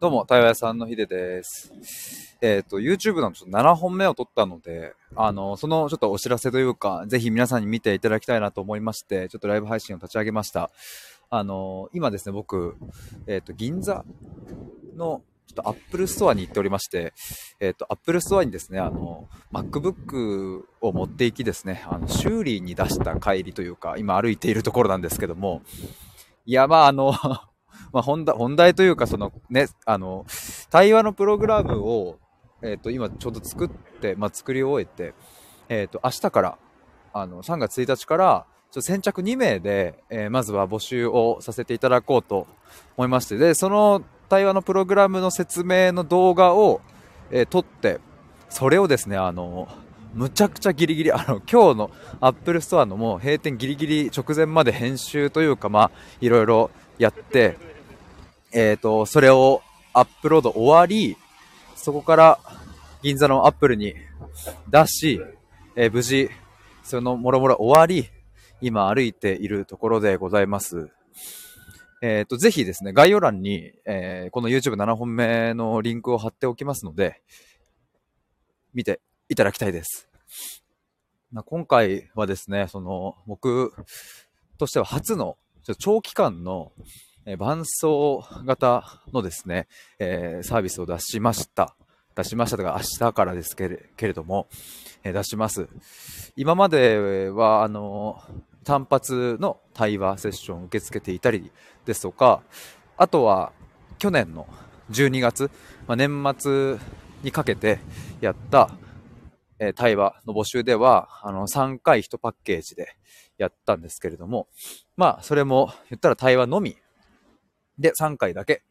どうも、対話屋さんのひでです。えっ、ー、と、YouTube のちょっと7本目を撮ったので、あの、そのちょっとお知らせというか、ぜひ皆さんに見ていただきたいなと思いまして、ちょっとライブ配信を立ち上げました。あの、今ですね、僕、えっ、ー、と、銀座の、ちょっと Apple Store に行っておりまして、えっ、ー、と、Apple Store にですね、あの、MacBook を持っていきですね、あの、修理に出した帰りというか、今歩いているところなんですけども、いや、まあ、あのまあ、本題、本題というか、そのね、あの、対話のプログラムを、えっ、ー、と、今ちょうど作って、まあ、作り終えて、えっ、ー、と、明日から、あの、3月1日から、ちょ先着2名で、えー、まずは募集をさせていただこうと思いまして、で、その対話のプログラムの説明の動画を、えー、撮って、それをですね、あの、むちゃくちゃギリギリ、あの、今日のアップルストアのもう閉店ギリギリ直前まで編集というか、まあ、いろいろやって、えっ、ー、と、それをアップロード終わり、そこから銀座のアップルに出し、えー、無事、そのもろもろ終わり、今歩いているところでございます。えっ、ー、と、ぜひですね、概要欄に、えー、この YouTube7 本目のリンクを貼っておきますので、見ていただきたいです。まあ、今回はですね、その、僕としては初の、長期間の、え伴走型のですね、えー、サービスを出しました。出しましたとか、明日からですけれけれども、えー、出します。今までは、あの、単発の対話セッションを受け付けていたりですとか、あとは、去年の12月、まあ、年末にかけてやった、えー、対話の募集では、あの、3回1パッケージでやったんですけれども、まあ、それも言ったら対話のみで、3回だけ、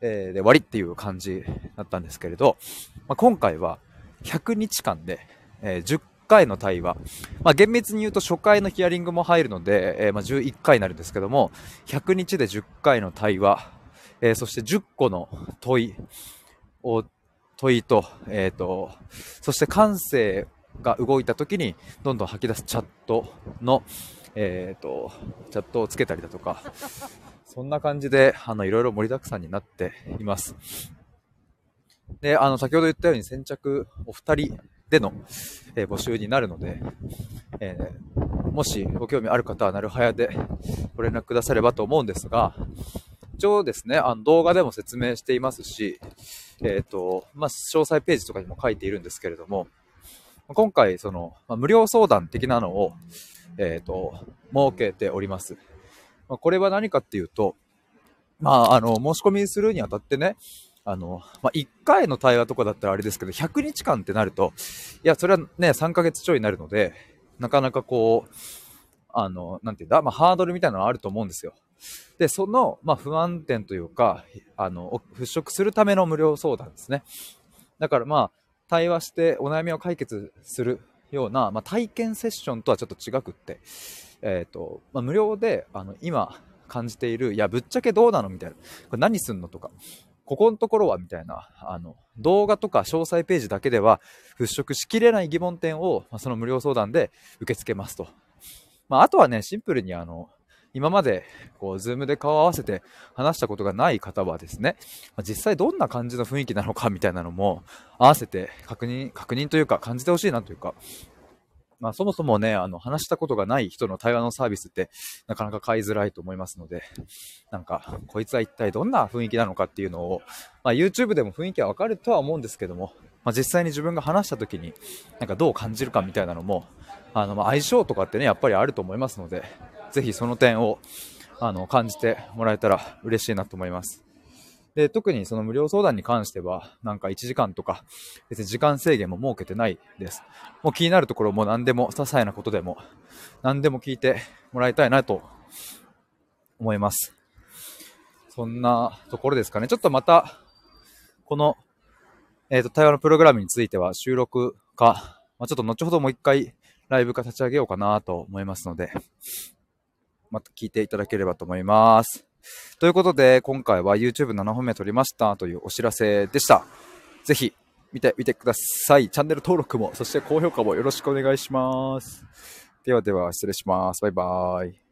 えー、で終わりっていう感じだったんですけれど、まあ、今回は100日間で、えー、10回の対話。まあ、厳密に言うと初回のヒアリングも入るので、えー、まあ、11回になるんですけども、100日で10回の対話、えー、そして10個の問いを、問いと、えっ、ー、と、そして感性が動いた時にどんどん吐き出すチャットの、えっ、と、チャットをつけたりだとか、そんな感じで、あの、いろいろ盛りだくさんになっています。で、あの、先ほど言ったように先着お二人での、えー、募集になるので、えー、もしご興味ある方はなるはやでご連絡くださればと思うんですが、一応ですね、あの動画でも説明していますし、えっ、ー、と、まあ、詳細ページとかにも書いているんですけれども、今回、その、まあ、無料相談的なのを、えっ、と、設けております。まあ、これは何かっていうと、まあ、あの、申し込みするにあたってね、あの、まあ、1回の対話とかだったらあれですけど、100日間ってなると、いや、それはね、3ヶ月ちょいになるので、なかなかこう、あの、なんていうんだ、まあ、ハードルみたいなのはあると思うんですよ。で、その、まあ、不安点というか、あの、払拭するための無料相談ですね。だからまあ、対話してお悩みを解決するような、まあ、体験セッションとはちょっと違くって、えっ、ー、と、まあ、無料で、あの、今感じている、いや、ぶっちゃけどうなのみたいな。これ何すんのとか。ここのところはみたいな、あの、動画とか詳細ページだけでは払拭しきれない疑問点を、まあ、その無料相談で受け付けますと。まあ、あとはね、シンプルにあの、今まで、こう、ズームで顔を合わせて話したことがない方はですね、実際どんな感じの雰囲気なのかみたいなのも、合わせて確認、確認というか感じてほしいなというか、まあ、そもそもね、あの、話したことがない人の対話のサービスって、なかなか買いづらいと思いますので、なんか、こいつは一体どんな雰囲気なのかっていうのを、まあ、YouTube でも雰囲気はわかるとは思うんですけども、まあ、実際に自分が話した時に、なんかどう感じるかみたいなのも、あの、ま相性とかってね、やっぱりあると思いますので、ぜひその点を、あの、感じてもらえたら嬉しいなと思います。で、特にその無料相談に関しては、なんか1時間とか、別に時間制限も設けてないです。もう気になるところも何でも、些細なことでも、何でも聞いてもらいたいなと思います。そんなところですかね。ちょっとまた、この、えっ、ー、と、対話のプログラムについては収録か、まあ、ちょっと後ほどもう一回ライブか立ち上げようかなと思いますので、また聞いていただければと思います。ということで、今回は YouTube7 本目撮りましたというお知らせでした。ぜひ見てみてください。チャンネル登録も、そして高評価もよろしくお願いします。ではでは、失礼します。バイバーイ。